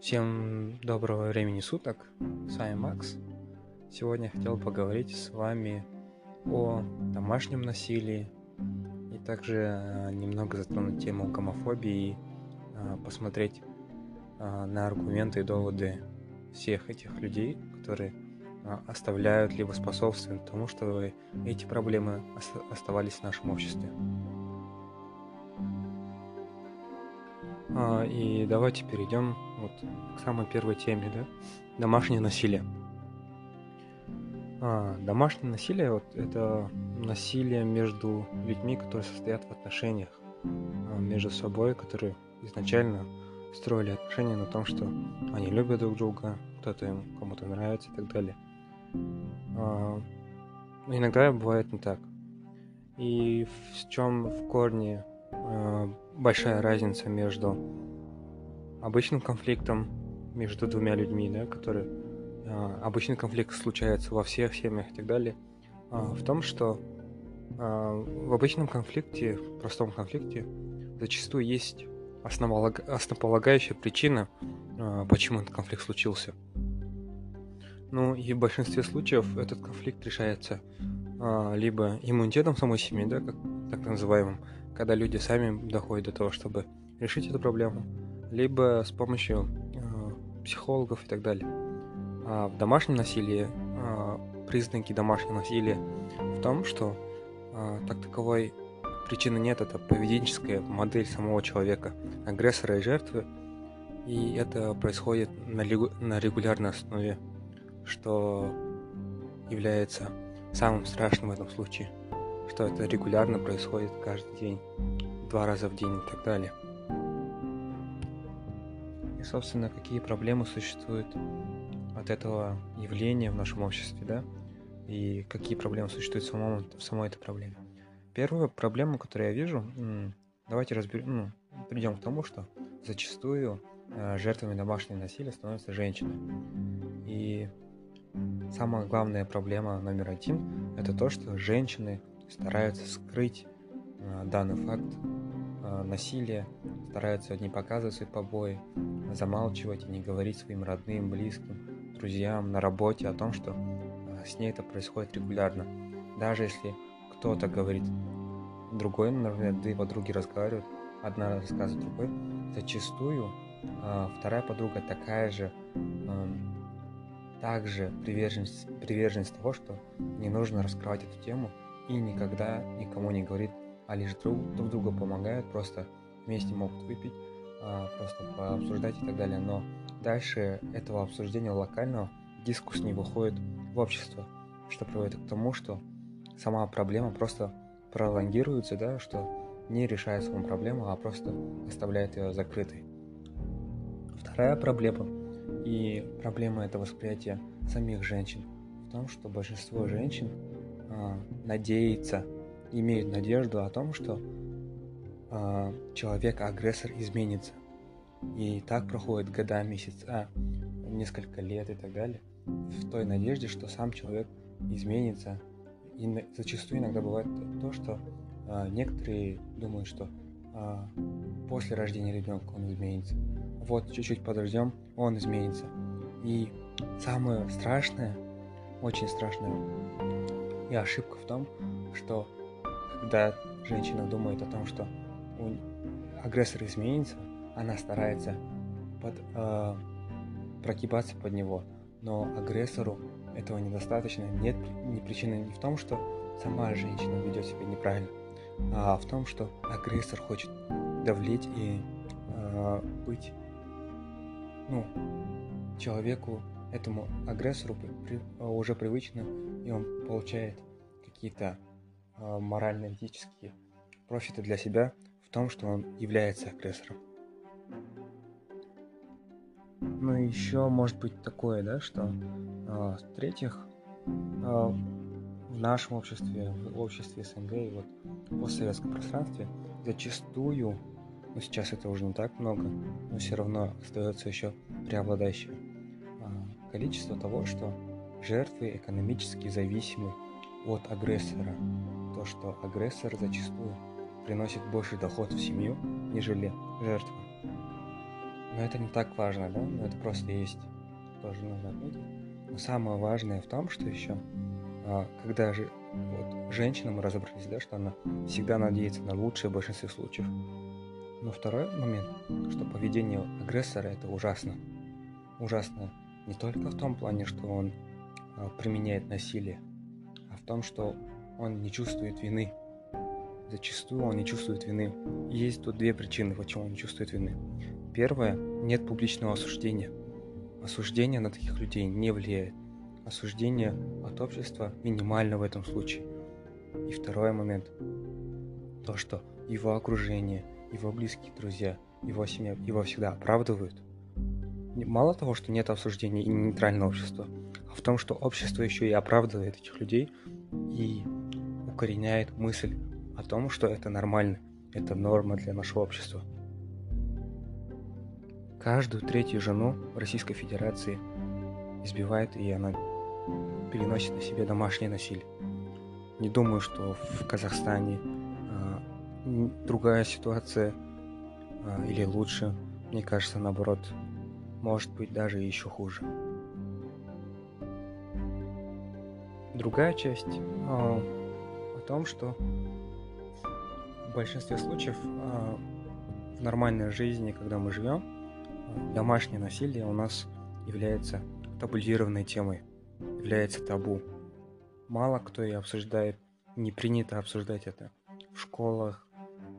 Всем доброго времени суток, с вами Макс. Сегодня хотел поговорить с вами о домашнем насилии и также э, немного затронуть тему гомофобии и э, посмотреть э, на аргументы и доводы всех этих людей, которые оставляют либо способствуют тому, чтобы эти проблемы оставались в нашем обществе. А, и давайте перейдем вот к самой первой теме, да? Домашнее насилие. А, домашнее насилие вот, это насилие между людьми, которые состоят в отношениях а, между собой, которые изначально строили отношения на том, что они любят друг друга, кто-то им кому-то нравится и так далее. А, иногда бывает не так. И в чем в корне Э, большая разница между обычным конфликтом между двумя людьми, да, который э, обычный конфликт случается во всех семьях и так далее, э, в том, что в обычном конфликте, в простом конфликте, зачастую есть основолаг... основополагающая причина, почему этот конфликт случился. Ну и в большинстве случаев этот конфликт решается либо иммунитетом самой семьи, да, как так называемым, когда люди сами доходят до того, чтобы решить эту проблему, либо с помощью э, психологов и так далее. А в домашнем насилии э, признаки домашнего насилия в том, что э, так таковой причины нет, это поведенческая модель самого человека, агрессора и жертвы, и это происходит на, на регулярной основе, что является самым страшным в этом случае что это регулярно происходит каждый день, два раза в день и так далее. И, собственно, какие проблемы существуют от этого явления в нашем обществе, да? И какие проблемы существуют в, самом, в самой этой проблеме. Первая проблема, которую я вижу, давайте разберем, ну, придем к тому, что зачастую э, жертвами домашнего насилия становятся женщины. И самая главная проблема номер один – это то, что женщины стараются скрыть э, данный факт э, насилия, стараются не показывать свои побои, замалчивать и не говорить своим родным, близким, друзьям на работе о том, что э, с ней это происходит регулярно. Даже если кто-то говорит другой, например, две подруги разговаривают, одна рассказывает другой, зачастую вторая подруга такая же эм, также приверженность, приверженность того, что не нужно раскрывать эту тему, и никогда никому не говорит, а лишь друг, друг другу помогают, просто вместе могут выпить, а, просто пообсуждать и так далее. Но дальше этого обсуждения локального дискус не выходит в общество, что приводит к тому, что сама проблема просто пролонгируется, да, что не решает свою проблему, а просто оставляет ее закрытой. Вторая проблема, и проблема это восприятие самих женщин, в том, что большинство женщин э, надеется, имеют надежду о том, что человек-агрессор изменится. И так проходит года, месяца, несколько лет и так далее, в той надежде, что сам человек изменится. И зачастую иногда бывает то, что э, некоторые думают, что э, после рождения ребенка он изменится. Вот чуть-чуть подождем, он изменится. И самое страшное, очень страшное, и ошибка в том, что когда женщина думает о том, что агрессор изменится, она старается под, э, прогибаться под него. Но агрессору этого недостаточно. Нет ни причины не в том, что сама женщина ведет себя неправильно, а в том, что агрессор хочет давлеть и э, быть ну, человеку этому агрессору при, уже привычно, и он получает какие-то э, морально-этические профиты для себя том, что он является агрессором. Ну и еще может быть такое, да, что э, в-третьих, э, в нашем обществе, в обществе СНГ и вот в постсоветском пространстве зачастую, ну сейчас это уже не так много, но все равно остается еще преобладающее количество того, что жертвы экономически зависимы от агрессора. То, что агрессор зачастую приносит больше доход в семью, нежели жертва. Но это не так важно, да? Но это просто есть. Тоже нужно отметить. Но самое важное в том, что еще, а, когда же вот женщина, мы разобрались, да, что она всегда надеется на лучшее в большинстве случаев. Но второй момент, что поведение агрессора это ужасно. Ужасно не только в том плане, что он а, применяет насилие, а в том, что он не чувствует вины. Зачастую он не чувствует вины. Есть тут две причины, почему он не чувствует вины. Первое, нет публичного осуждения. Осуждение на таких людей не влияет. Осуждение от общества минимально в этом случае. И второй момент, то, что его окружение, его близкие друзья, его семья его всегда оправдывают. Мало того, что нет осуждения и нейтрального общества, а в том, что общество еще и оправдывает этих людей и укореняет мысль о том, что это нормально, это норма для нашего общества. Каждую третью жену в Российской Федерации избивает, и она переносит на себе домашнее насилие. Не думаю, что в Казахстане а, другая ситуация а, или лучше. Мне кажется, наоборот, может быть даже еще хуже. Другая часть а, о том, что в большинстве случаев а, в нормальной жизни, когда мы живем, домашнее насилие у нас является табулированной темой, является табу. Мало кто и обсуждает, не принято обсуждать это. В школах,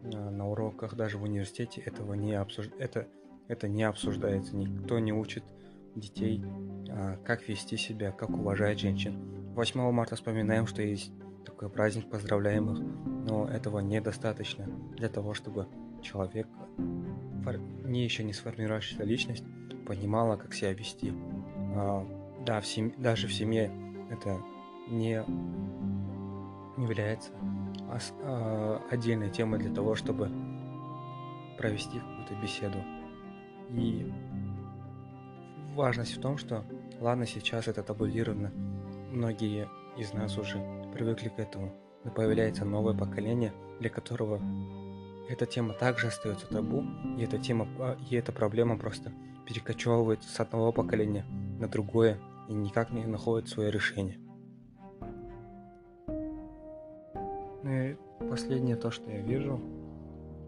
на уроках, даже в университете этого не обсуж... это, это не обсуждается. Никто не учит детей, а, как вести себя, как уважать женщин. 8 марта вспоминаем, что есть такой праздник, поздравляем их, но этого недостаточно для того, чтобы человек не еще не сформировавшаяся личность понимала, как себя вести. А, да, в семь... даже в семье это не является а, отдельной темой для того, чтобы провести какую-то беседу. И важность в том, что ладно, сейчас это табулировано, многие из нас уже привыкли к этому, но появляется новое поколение, для которого эта тема также остается табу, и эта тема, а, и эта проблема просто перекочевывает с одного поколения на другое и никак не находит свое решение. Ну и последнее то, что я вижу,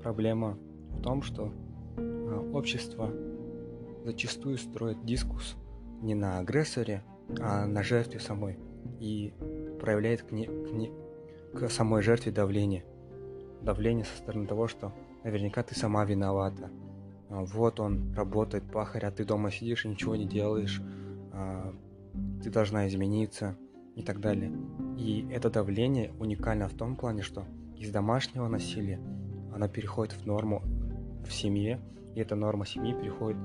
проблема в том, что а, общество зачастую строит дискус не на агрессоре, а на жертве самой и проявляет к, не, к, не, к самой жертве давление. Давление со стороны того, что наверняка ты сама виновата. А, вот он работает, пахарь, а ты дома сидишь и ничего не делаешь. А, ты должна измениться и так далее. И это давление уникально в том плане, что из домашнего насилия она переходит в норму в семье, и эта норма семьи переходит,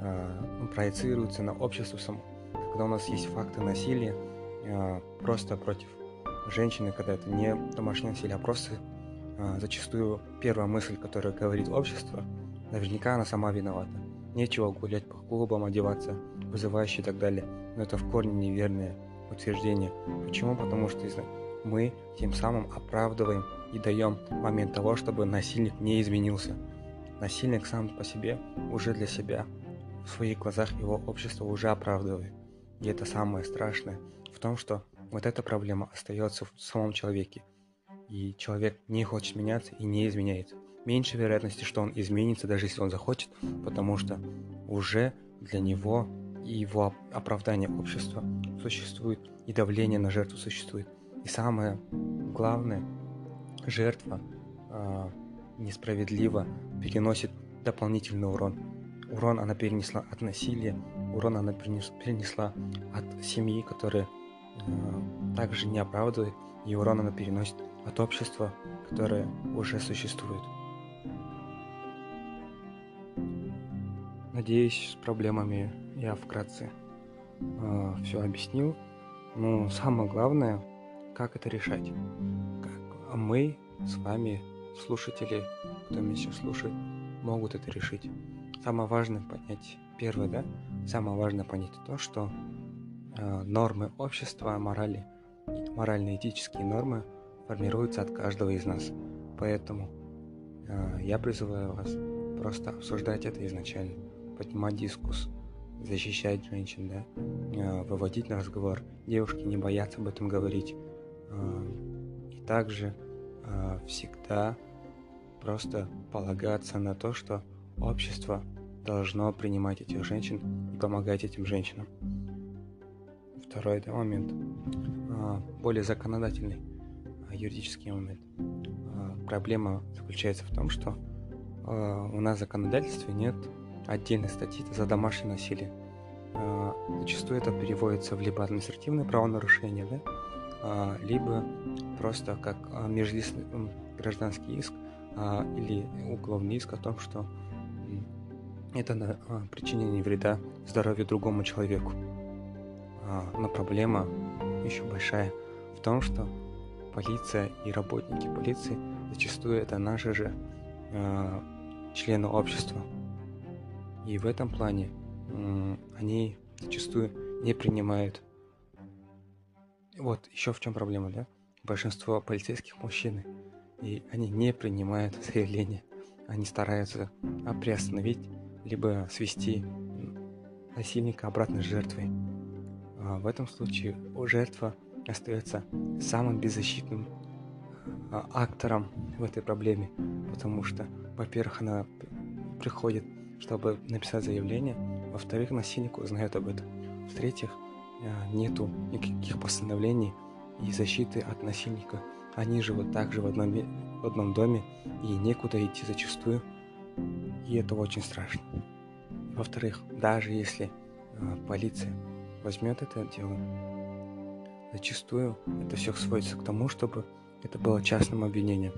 э, проецируется на общество само. Когда у нас есть факты насилия просто против женщины, когда это не домашнее насилие, а просто э, зачастую первая мысль, которая говорит общество, наверняка она сама виновата. Нечего гулять по клубам, одеваться, вызывающие и так далее. Но это в корне неверное утверждение. Почему? Потому что мы тем самым оправдываем и даем момент того, чтобы насильник не изменился. Насильник сам по себе уже для себя в своих глазах его общество уже оправдывает. И это самое страшное в том, что вот эта проблема остается в самом человеке. И человек не хочет меняться и не изменяется. Меньше вероятности, что он изменится, даже если он захочет, потому что уже для него и его оправдание общества существует, и давление на жертву существует. И самое главное, жертва э, несправедливо переносит дополнительный урон. Урон она перенесла от насилия, урон она перенес, перенесла от семьи, которая также не оправдывает, и урон она переносит от общества, которое уже существует. Надеюсь, с проблемами я вкратце э, все объяснил. Но самое главное, как это решать. Как мы с вами, слушатели, кто меня сейчас слушает, могут это решить. Самое важное понять, первое, да, самое важное понять то, что э, нормы общества, морали, морально-этические нормы формируются от каждого из нас. Поэтому э, я призываю вас просто обсуждать это изначально поднимать дискус, защищать женщин, да, э, выводить на разговор. Девушки не боятся об этом говорить. Э, и также э, всегда просто полагаться на то, что общество должно принимать этих женщин и помогать этим женщинам. Второй да, момент, более законодательный юридический момент. Проблема заключается в том, что у нас в законодательстве нет отдельной статьи за домашнее насилие. А, зачастую это переводится в либо административное правонарушение, да, а, либо просто как а, межличный гражданский иск или уголовный иск о том, что это на причинение вреда здоровью другому человеку. Но проблема еще большая в том, что полиция и работники полиции зачастую это наши же члены общества, и в этом плане они зачастую не принимают. Вот еще в чем проблема, да? Большинство полицейских мужчины, и они не принимают заявления. Они стараются приостановить, либо свести насильника обратно с жертвой. А в этом случае жертва остается самым беззащитным а, актором в этой проблеме, потому что, во-первых, она приходит чтобы написать заявление. Во-вторых, насильник узнает об этом. В-третьих, э, нету никаких постановлений и защиты от насильника. Они живут также в одном, в одном доме и некуда идти зачастую. И это очень страшно. Во-вторых, даже если э, полиция возьмет это дело, зачастую это все сводится к тому, чтобы это было частным обвинением.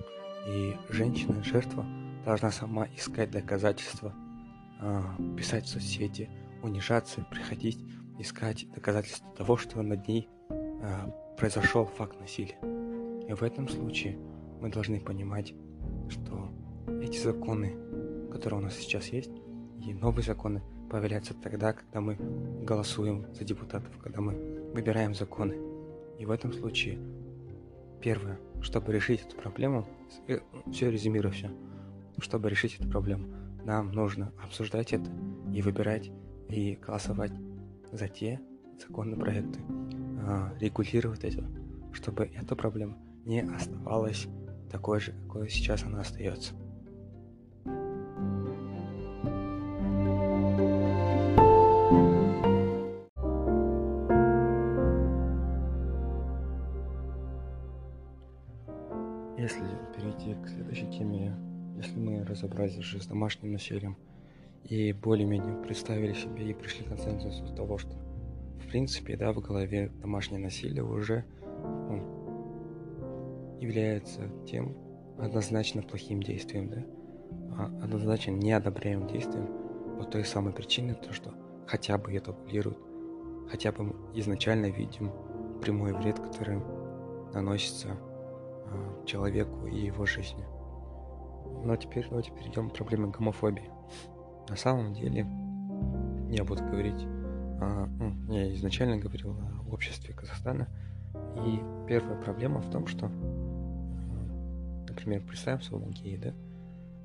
И женщина, жертва, должна сама искать доказательства а, писать в соцсети, унижаться, приходить, искать доказательства того, что над ней а, произошел факт насилия. И в этом случае мы должны понимать, что эти законы, которые у нас сейчас есть, и новые законы появляются тогда, когда мы голосуем за депутатов, когда мы выбираем законы. И в этом случае, первое, чтобы решить эту проблему, э, все резюмирую все, чтобы решить эту проблему, нам нужно обсуждать это и выбирать и голосовать за те законопроекты, а, регулировать это, чтобы эта проблема не оставалась такой же, какой сейчас она остается. Мы уже с домашним насилием и более-менее представили себе и пришли к консенсусу того, что в принципе, да, в голове домашнее насилие уже ну, является тем однозначно плохим действием, да, а однозначно неодобряемым действием по той самой причине, то, что хотя бы это табулирует, хотя бы изначально видим прямой вред, который наносится э, человеку и его жизни. А теперь давайте перейдем к проблеме гомофобии. На самом деле, я буду говорить, а, ну, я изначально говорил о обществе Казахстана, и первая проблема в том, что, например, представим своего гея, да,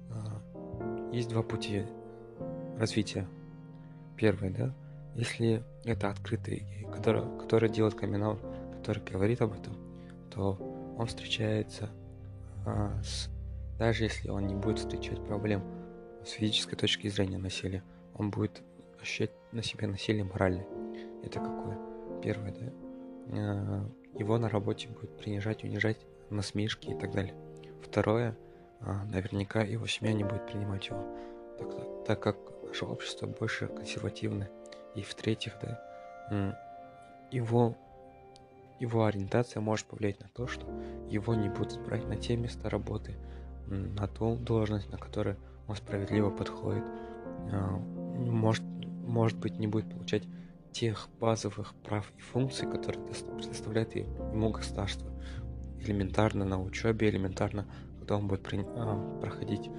а, есть два пути развития. Первый, да, если это открытый гей, который, который делает камин который говорит об этом, то он встречается а, с даже если он не будет встречать проблем с физической точки зрения насилия, он будет ощущать на себе насилие моральное. Это какое? Первое, да? А, его на работе будет принижать, унижать, насмешки и так далее. Второе, а, наверняка его семья не будет принимать его, так, так как наше общество больше консервативное. И в-третьих, да, его его ориентация может повлиять на то, что его не будут брать на те места работы, на ту должность, на которую он справедливо подходит. А, может, может быть, не будет получать тех базовых прав и функций, которые предоставляет ему государство. Элементарно на учебе, элементарно, когда он будет а, проходить,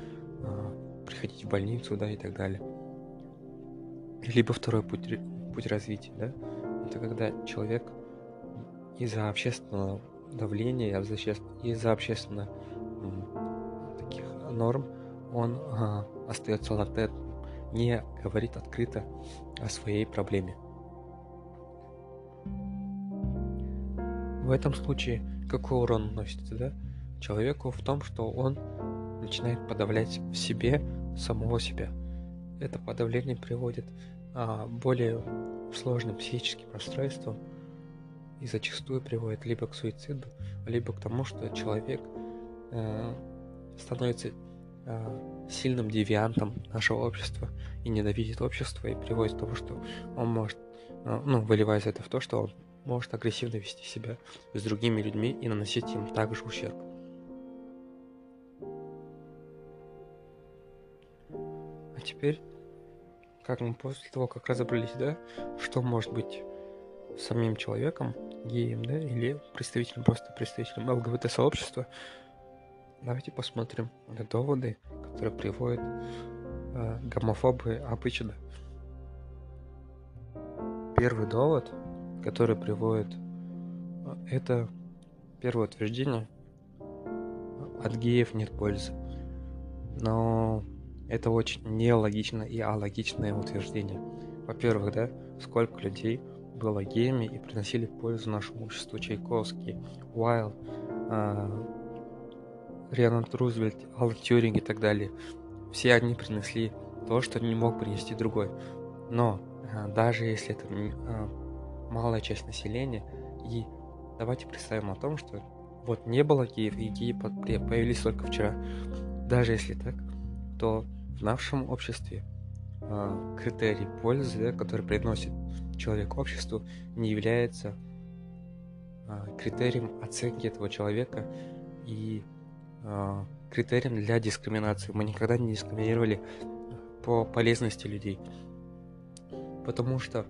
а, приходить в больницу, да, и так далее. Либо второй путь, путь развития, да, это когда человек из-за общественного давления, из-за общественного норм, он а, остается латентным не говорит открыто о своей проблеме. В этом случае какой урон наносится, да? Человеку в том, что он начинает подавлять в себе самого себя. Это подавление приводит а, более сложным психическим расстройствам и зачастую приводит либо к суициду, либо к тому, что человек э, становится э, сильным девиантом нашего общества и ненавидит общество и приводит к тому, что он может, э, ну, выливается это в то, что он может агрессивно вести себя с другими людьми и наносить им также ущерб. А теперь, как мы после того, как разобрались, да, что может быть самим человеком, геем, да, или представителем, просто представителем ЛГБТ-сообщества, давайте посмотрим на доводы, которые приводят э, гомофобы обычно. Первый довод – который приводит а, это первое утверждение от геев нет пользы. Но это очень нелогично и алогичное утверждение. Во-первых, да, сколько людей было геями и приносили пользу нашему обществу. Чайковский, Уайл, э, Рианат Рузвельт, Алан Тюринг и так далее. Все они принесли то, что не мог принести другой. Но э, даже если это э, малая часть населения. И давайте представим о том, что вот не было Киев, и Киев появились только вчера. Даже если так, то в нашем обществе э, критерий пользы, который приносит человек обществу, не является критерием оценки этого человека и э, критерием для дискриминации. Мы никогда не дискриминировали по полезности людей. Потому что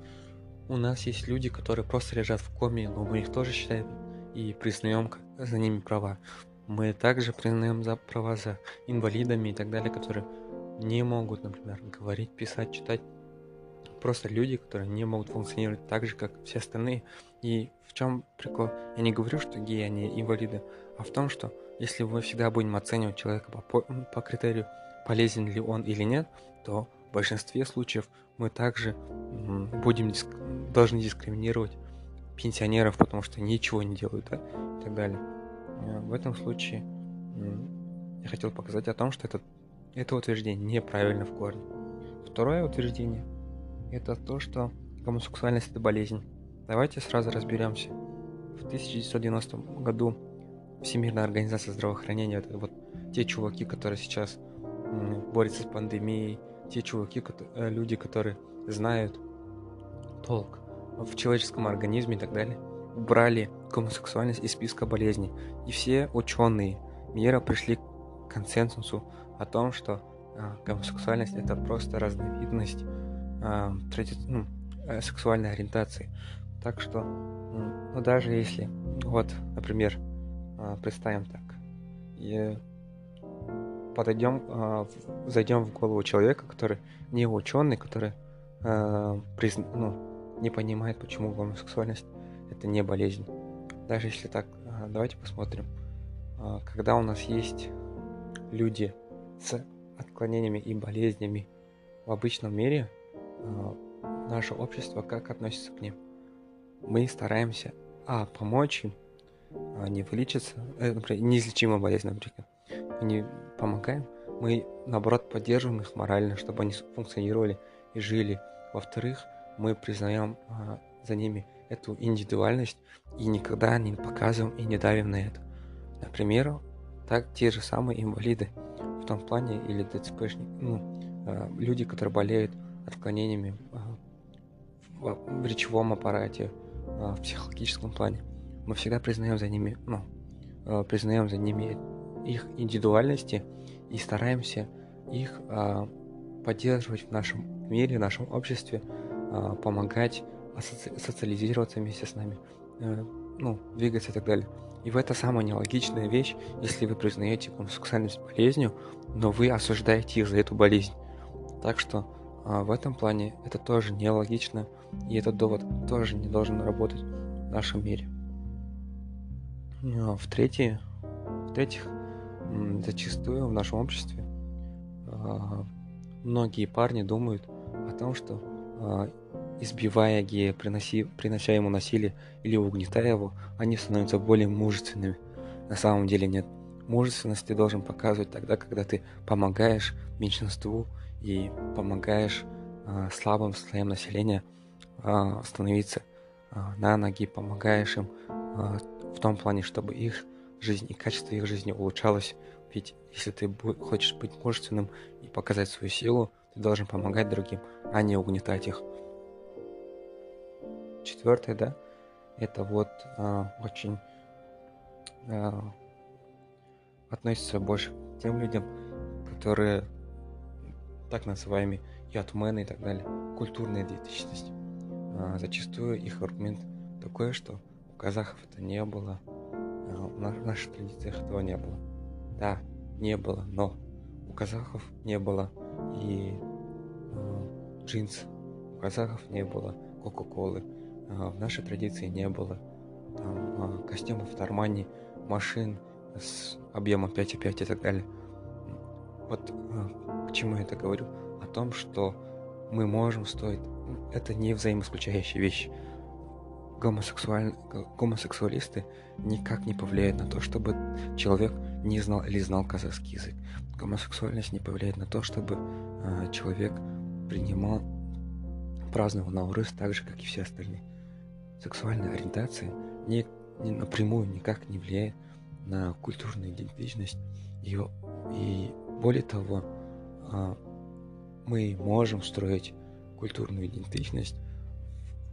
у нас есть люди, которые просто лежат в коме, но мы их тоже считаем и признаем за ними права. Мы также признаем за права за инвалидами и так далее, которые не могут, например, говорить, писать, читать. Просто люди, которые не могут функционировать так же, как все остальные. И в чем прикол? Я не говорю, что геи, они инвалиды, а в том, что если мы всегда будем оценивать человека по, по критерию, полезен ли он или нет, то в большинстве случаев мы также будем диск... должны дискриминировать пенсионеров, потому что ничего не делают, да, и так далее. Э, в этом случае я хотел показать о том, что это, это утверждение неправильно в корне. Второе утверждение – это то, что гомосексуальность – это болезнь. Давайте сразу разберемся. В 1990 году Всемирная организация здравоохранения, это вот те чуваки, которые сейчас борются с пандемией, те чуваки, э, люди, которые знают толк в человеческом организме и так далее, убрали гомосексуальность из списка болезней. И все ученые мира пришли к консенсусу о том, что а, гомосексуальность это просто разновидность а, тради... ну, э, сексуальной ориентации. Так что, ну, даже если, вот, например, представим так, и подойдем, э, зайдем в голову человека, который не ученый, который э, призна, ну, не понимает, почему гомосексуальность это не болезнь. Даже если так, давайте посмотрим. Когда у нас есть люди с отклонениями и болезнями в обычном мире, наше общество как относится к ним? Мы стараемся, а, помочь им, не вылечиться, э, например, неизлечимая болезнь, например, не помогаем, мы наоборот поддерживаем их морально, чтобы они функционировали и жили. Во-вторых, мы признаем а, за ними эту индивидуальность и никогда не показываем и не давим на это. Например, так те же самые инвалиды в том плане или ДЦПшники, ну, а, люди, которые болеют отклонениями а, в, в речевом аппарате, а, в психологическом плане. Мы всегда признаем за ними, ну, а, признаем за ними их индивидуальности и стараемся их а, поддерживать в нашем мире, в нашем обществе, а, помогать социализироваться вместе с нами, а, ну, двигаться и так далее. И в это самая нелогичная вещь, если вы признаете гомосексуальность болезнью, но вы осуждаете их за эту болезнь. Так что а, в этом плане это тоже нелогично, и этот довод тоже не должен работать в нашем мире. В-третьих, в-третьих, зачастую в нашем обществе а, многие парни думают о том, что э, избивая гея, приноси, принося ему насилие или угнетая его, они становятся более мужественными. На самом деле нет. Мужественность ты должен показывать тогда, когда ты помогаешь меньшинству и помогаешь э, слабым слоям населения э, становиться э, на ноги, помогаешь им э, в том плане, чтобы их жизнь и качество их жизни улучшалось. Ведь если ты хочешь быть мужественным и показать свою силу, ты должен помогать другим, а не угнетать их. Четвертое, да, это вот э, очень э, относится больше к тем людям, которые так называемые ятмены и так далее, культурная идентичность. Э, зачастую их аргумент такой, что казахов это не было, э, в наших традициях этого не было. Да, не было, но у казахов не было и э, джинс, у казахов не было кока-колы, а, в нашей традиции не было. Там, а, костюмов Армани, машин с объемом 5,5 и так далее. Вот а, к я это говорю? О том, что мы можем стоить... Это не взаимоисключающие вещи. Гомосексуаль... Гомосексуалисты никак не повлияют на то, чтобы человек не знал или знал казахский язык. Гомосексуальность не повлияет на то, чтобы э, человек принимал, праздновал Наурыз так же, как и все остальные сексуальная ориентация не, не напрямую никак не влияет на культурную идентичность ее. И более того, а, мы можем строить культурную идентичность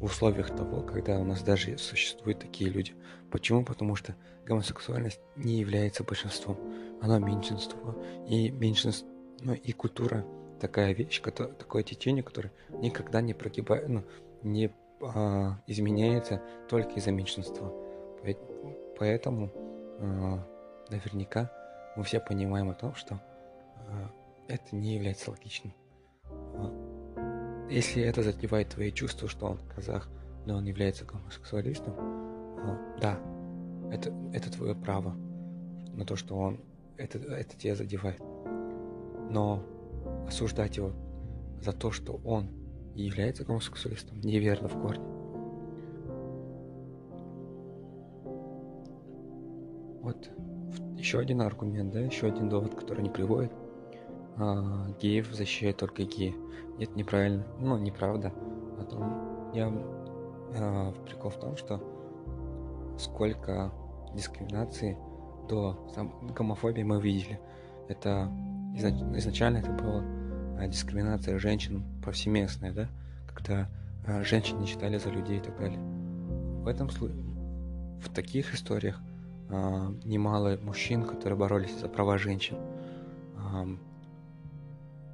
в условиях того, когда у нас даже существуют такие люди. Почему? Потому что гомосексуальность не является большинством, она меньшинство. И меньшинство, ну и культура такая вещь, которая, такое течение, которое никогда не прогибает, ну, не а, изменяется только из-за меньшинства. Поэтому а, наверняка мы все понимаем о том, что а, это не является логичным. Если это задевает твои чувства, что он казах, но он является гомосексуалистом, да, это, это твое право на то, что он это, это тебя задевает. Но осуждать его за то, что он является гомосексуалистом, неверно в корне. Вот еще один аргумент, да, еще один довод, который они приводят. А, геев защищают только геи. Нет, неправильно. Ну, неправда. О том, я а, прикол в том, что сколько дискриминации до сам, гомофобии мы видели. Это изнач, изначально это было а, дискриминация женщин повсеместная, да, когда а, женщин не считали за людей и так далее. В этом случае, в таких историях а, немало мужчин, которые боролись за права женщин.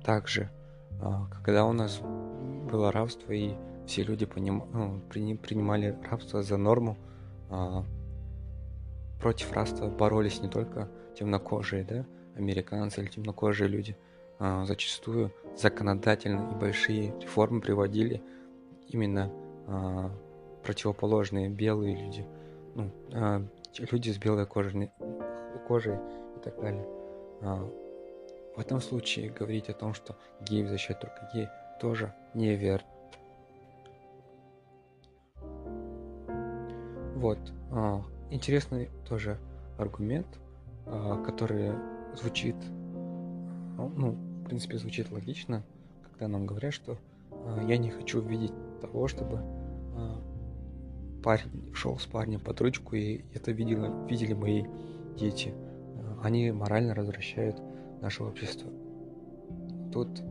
Также, когда у нас было рабство и все люди поним... ну, принимали рабство за норму, против рабства боролись не только темнокожие, да, американцы или темнокожие люди – а, зачастую законодательно и большие реформы приводили именно а, противоположные белые люди, ну, а, люди с белой кожей, кожей и так далее. В этом случае говорить о том, что геи защищают только геи, тоже неверно. Вот. Интересный тоже аргумент, который звучит, ну, принципе, звучит логично, когда нам говорят, что э, я не хочу видеть того, чтобы э, парень шел с парнем под ручку, и это видели, видели мои дети. Они морально развращают наше общество. Тут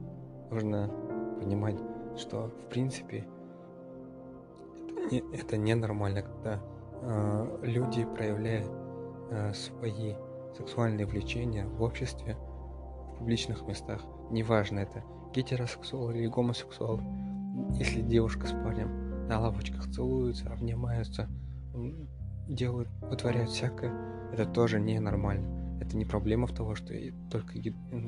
нужно понимать, что в принципе это, не, это ненормально, когда э, люди проявляют э, свои сексуальные влечения в обществе, публичных местах, неважно это гетеросексуал или гомосексуал, если девушка с парнем на лавочках целуются, обнимаются, делают, вытворяют всякое, это тоже ненормально. Это не проблема в того, что только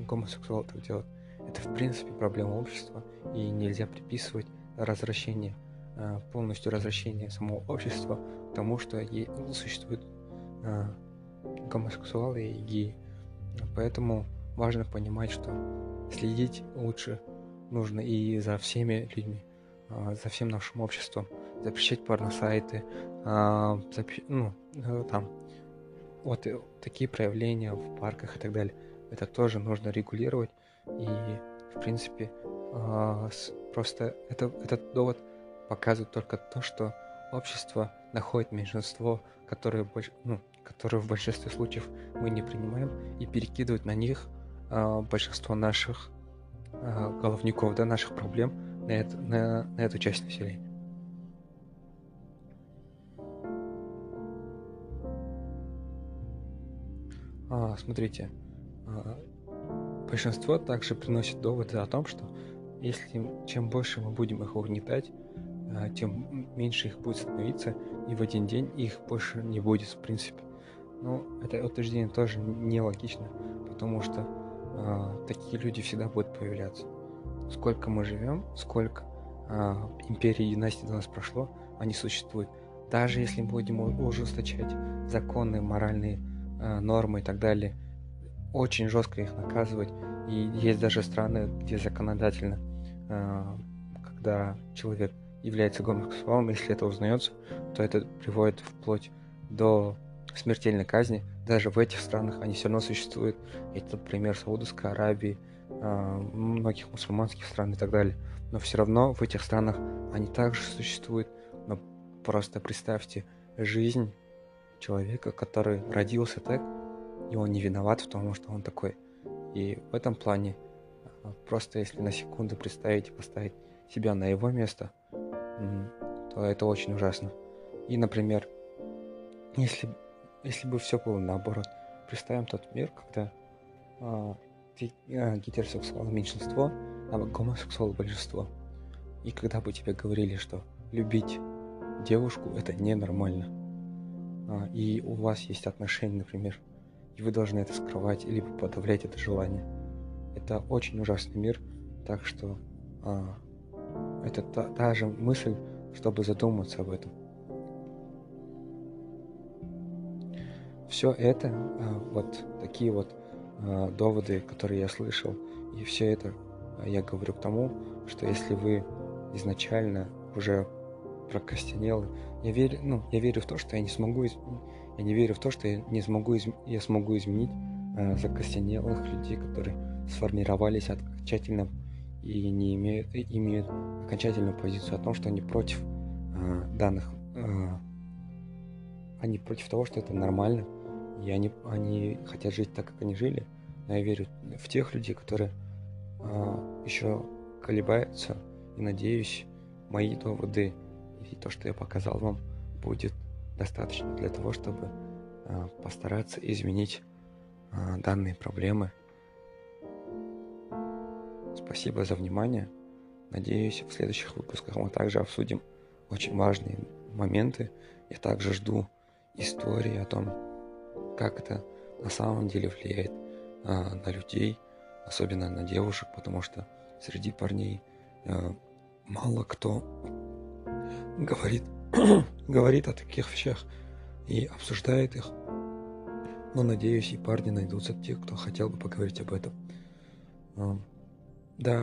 гомосексуал так делает. Это в принципе проблема общества, и нельзя приписывать развращение, а, полностью развращение самого общества тому, что существуют а, гомосексуалы и геи. Поэтому важно понимать, что следить лучше нужно и за всеми людьми, а, за всем нашим обществом, запрещать порносайты, а, ну, э, там, вот такие проявления в парках и так далее. Это тоже нужно регулировать. И, в принципе, а, просто это, этот довод показывает только то, что общество находит меньшинство, которое, ну, которое в большинстве случаев мы не принимаем, и перекидывает на них большинство наших головников, да, наших проблем на, это, на, на эту часть населения. Смотрите, а, большинство также приносит доводы о том, что если чем больше мы будем их угнетать, а, тем меньше их будет становиться, и в один день их больше не будет, в принципе. Но это утверждение тоже нелогично, потому что а, такие люди всегда будут появляться. Сколько мы живем, сколько а, империи и династий до нас прошло, они существуют. Даже если будем ужесточать законы, моральные Э, нормы и так далее, очень жестко их наказывать. И есть даже страны, где законодательно, э, когда человек является гомосексуалом, если это узнается, то это приводит вплоть до смертельной казни. Даже в этих странах они все равно существуют. Это пример Саудовской Аравии, э, многих мусульманских стран и так далее. Но все равно в этих странах они также существуют. Но просто представьте жизнь человека, который родился так, и он не виноват в том, что он такой. И в этом плане а, просто если на секунду представить и поставить себя на его место, то это очень ужасно. И, например, если, если бы все было наоборот, представим тот мир, когда а, а, гетеросексуал меньшинство, а гомосексуал большинство. И когда бы тебе говорили, что любить девушку это ненормально, и у вас есть отношения, например, и вы должны это скрывать, либо подавлять это желание. Это очень ужасный мир, так что а, это та, та же мысль, чтобы задуматься об этом. Все это, а, вот такие вот а, доводы, которые я слышал, и все это а, я говорю к тому, что если вы изначально уже прокостенелы. Я верю, ну, я верю в то, что я не смогу изменить. Я не верю в то, что я не смогу, изм... я смогу изменить э, закостенелых людей, которые сформировались окончательно и не имеют, имеют окончательную позицию о том, что они против э, данных, э, они против того, что это нормально, и они, они хотят жить так, как они жили. Но я верю в тех людей, которые э, еще колебаются, и надеюсь, мои доводы и то, что я показал вам, будет достаточно для того, чтобы э, постараться изменить э, данные проблемы. Спасибо за внимание. Надеюсь, в следующих выпусках мы также обсудим очень важные моменты. Я также жду истории о том, как это на самом деле влияет э, на людей, особенно на девушек, потому что среди парней мало кто говорит, говорит о таких вещах и обсуждает их. Но надеюсь, и парни найдутся те, кто хотел бы поговорить об этом. Да,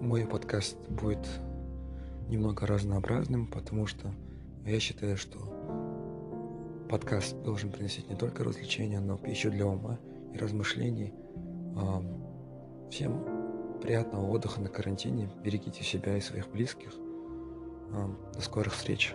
мой подкаст будет немного разнообразным, потому что я считаю, что подкаст должен приносить не только развлечения, но пищу для ума и размышлений. Всем приятного отдыха на карантине. Берегите себя и своих близких. До скорых встреч.